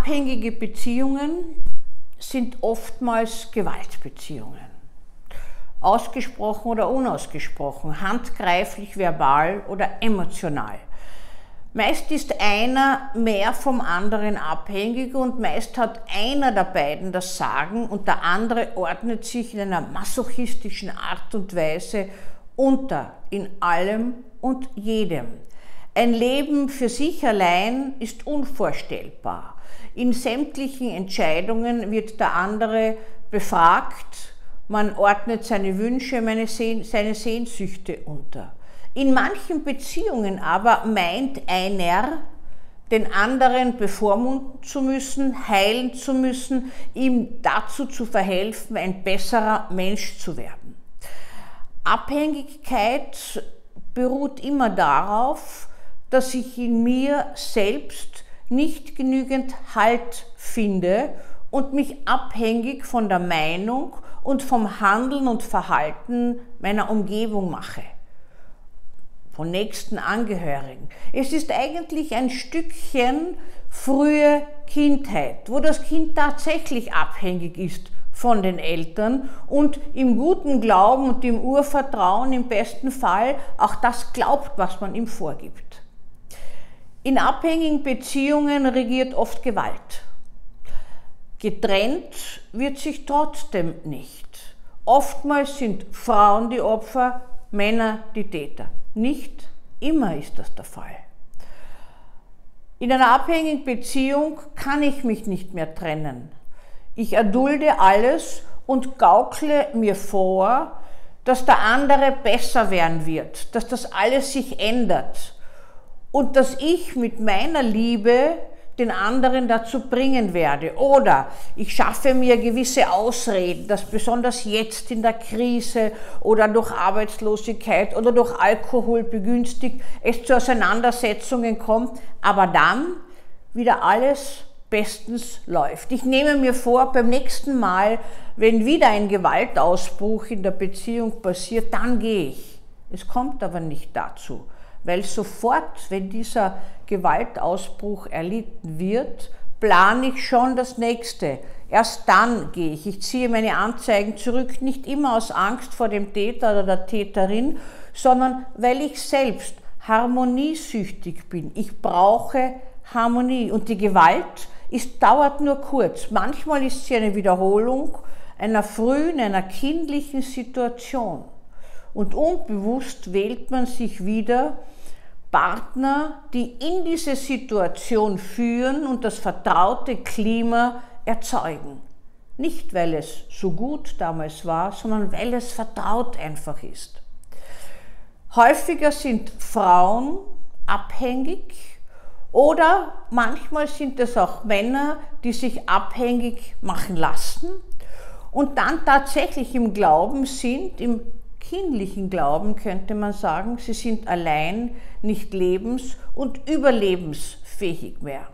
Abhängige Beziehungen sind oftmals Gewaltbeziehungen. Ausgesprochen oder unausgesprochen, handgreiflich, verbal oder emotional. Meist ist einer mehr vom anderen abhängig und meist hat einer der beiden das Sagen und der andere ordnet sich in einer masochistischen Art und Weise unter in allem und jedem. Ein Leben für sich allein ist unvorstellbar. In sämtlichen Entscheidungen wird der andere befragt, man ordnet seine Wünsche, seine Sehnsüchte unter. In manchen Beziehungen aber meint einer, den anderen bevormunden zu müssen, heilen zu müssen, ihm dazu zu verhelfen, ein besserer Mensch zu werden. Abhängigkeit beruht immer darauf, dass ich in mir selbst nicht genügend Halt finde und mich abhängig von der Meinung und vom Handeln und Verhalten meiner Umgebung mache von nächsten Angehörigen. Es ist eigentlich ein Stückchen frühe Kindheit, wo das Kind tatsächlich abhängig ist von den Eltern und im guten Glauben und im Urvertrauen im besten Fall auch das glaubt, was man ihm vorgibt. In abhängigen Beziehungen regiert oft Gewalt. Getrennt wird sich trotzdem nicht. Oftmals sind Frauen die Opfer, Männer die Täter. Nicht immer ist das der Fall. In einer abhängigen Beziehung kann ich mich nicht mehr trennen. Ich erdulde alles und gaukle mir vor, dass der andere besser werden wird, dass das alles sich ändert und dass ich mit meiner Liebe den anderen dazu bringen werde. Oder ich schaffe mir gewisse Ausreden, dass besonders jetzt in der Krise oder durch Arbeitslosigkeit oder durch Alkohol begünstigt es zu Auseinandersetzungen kommt, aber dann wieder alles bestens läuft. Ich nehme mir vor, beim nächsten Mal, wenn wieder ein Gewaltausbruch in der Beziehung passiert, dann gehe ich. Es kommt aber nicht dazu weil sofort, wenn dieser Gewaltausbruch erlitten wird, plane ich schon das nächste. Erst dann gehe ich. Ich ziehe meine Anzeigen zurück, nicht immer aus Angst vor dem Täter oder der Täterin, sondern weil ich selbst harmoniesüchtig bin. Ich brauche Harmonie und die Gewalt ist, dauert nur kurz. Manchmal ist sie eine Wiederholung einer frühen, einer kindlichen Situation. Und unbewusst wählt man sich wieder Partner, die in diese Situation führen und das vertraute Klima erzeugen. Nicht, weil es so gut damals war, sondern weil es vertraut einfach ist. Häufiger sind Frauen abhängig oder manchmal sind es auch Männer, die sich abhängig machen lassen und dann tatsächlich im Glauben sind, im kindlichen Glauben könnte man sagen, sie sind allein nicht lebens- und überlebensfähig mehr.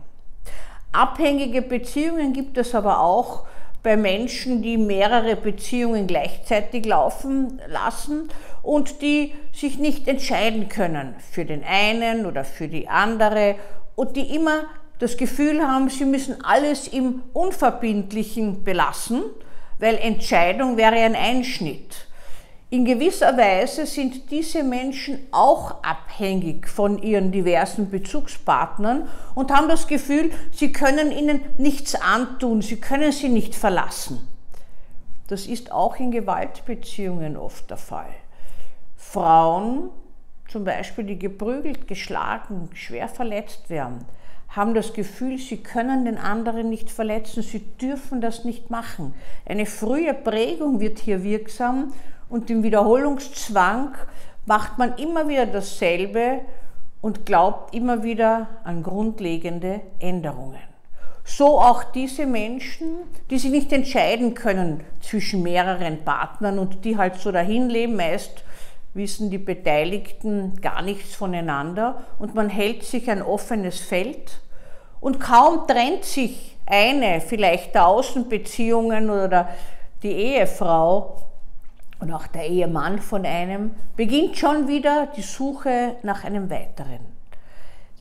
Abhängige Beziehungen gibt es aber auch bei Menschen, die mehrere Beziehungen gleichzeitig laufen lassen und die sich nicht entscheiden können für den einen oder für die andere und die immer das Gefühl haben, sie müssen alles im Unverbindlichen belassen, weil Entscheidung wäre ein Einschnitt. In gewisser Weise sind diese Menschen auch abhängig von ihren diversen Bezugspartnern und haben das Gefühl, sie können ihnen nichts antun, sie können sie nicht verlassen. Das ist auch in Gewaltbeziehungen oft der Fall. Frauen, zum Beispiel, die geprügelt, geschlagen, schwer verletzt werden, haben das Gefühl, sie können den anderen nicht verletzen, sie dürfen das nicht machen. Eine frühe Prägung wird hier wirksam und im Wiederholungszwang macht man immer wieder dasselbe und glaubt immer wieder an grundlegende Änderungen. So auch diese Menschen, die sich nicht entscheiden können zwischen mehreren Partnern und die halt so dahin leben, meist wissen die Beteiligten gar nichts voneinander und man hält sich ein offenes Feld und kaum trennt sich eine vielleicht der Außenbeziehungen oder die Ehefrau und auch der Ehemann von einem, beginnt schon wieder die Suche nach einem weiteren.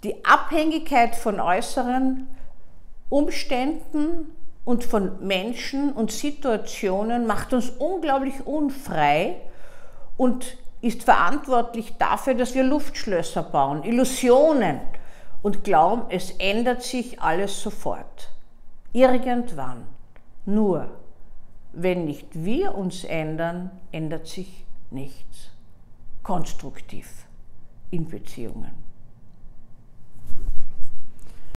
Die Abhängigkeit von Äußeren Umständen und von Menschen und Situationen macht uns unglaublich unfrei und ist verantwortlich dafür, dass wir Luftschlösser bauen, Illusionen und glauben, es ändert sich alles sofort. Irgendwann. Nur, wenn nicht wir uns ändern, ändert sich nichts. Konstruktiv in Beziehungen.